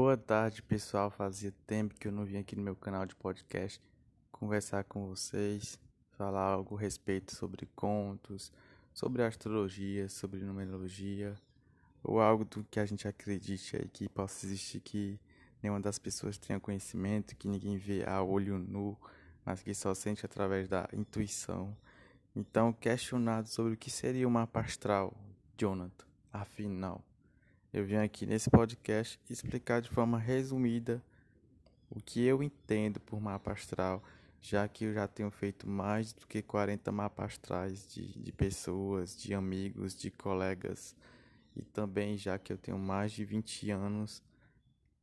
Boa tarde, pessoal. Fazia tempo que eu não vim aqui no meu canal de podcast conversar com vocês, falar algo a respeito sobre contos, sobre astrologia, sobre numerologia, ou algo do que a gente acredite aí que possa existir que nenhuma das pessoas tenha conhecimento, que ninguém vê a olho nu, mas que só sente através da intuição. Então, questionado sobre o que seria uma mapa astral, Jonathan, afinal. Eu vim aqui nesse podcast explicar de forma resumida o que eu entendo por mapa astral, já que eu já tenho feito mais do que 40 mapas astrais de, de pessoas, de amigos, de colegas, e também já que eu tenho mais de 20 anos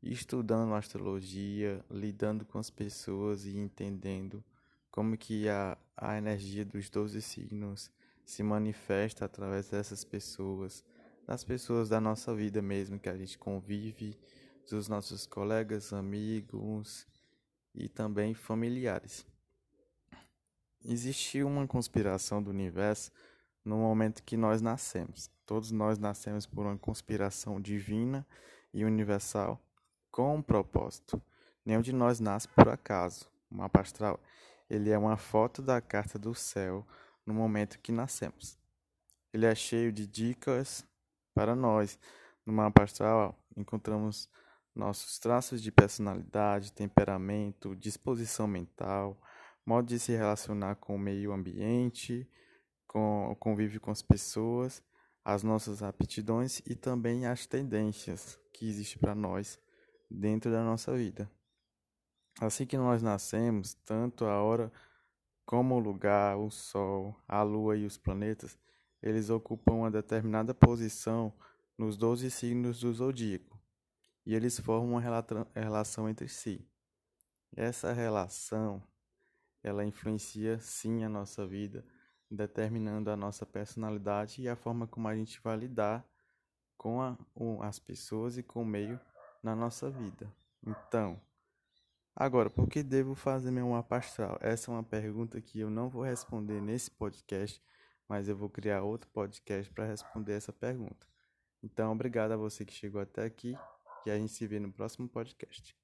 estudando astrologia, lidando com as pessoas e entendendo como que a, a energia dos 12 signos se manifesta através dessas pessoas das pessoas da nossa vida mesmo, que a gente convive, dos nossos colegas, amigos e também familiares. Existe uma conspiração do universo no momento que nós nascemos. Todos nós nascemos por uma conspiração divina e universal com um propósito. Nenhum de nós nasce por acaso. O mapa astral ele é uma foto da carta do céu no momento que nascemos. Ele é cheio de dicas, para nós, no mapa astral, encontramos nossos traços de personalidade, temperamento, disposição mental, modo de se relacionar com o meio ambiente, com o convívio com as pessoas, as nossas aptidões e também as tendências que existem para nós dentro da nossa vida. Assim que nós nascemos, tanto a hora como o lugar, o sol, a lua e os planetas eles ocupam uma determinada posição nos 12 signos do zodíaco e eles formam uma relação entre si. Essa relação ela influencia sim a nossa vida, determinando a nossa personalidade e a forma como a gente vai lidar com a, as pessoas e com o meio na nossa vida. Então, agora, por que devo fazer meu mapa astral? Essa é uma pergunta que eu não vou responder nesse podcast mas eu vou criar outro podcast para responder essa pergunta. Então, obrigado a você que chegou até aqui e a gente se vê no próximo podcast.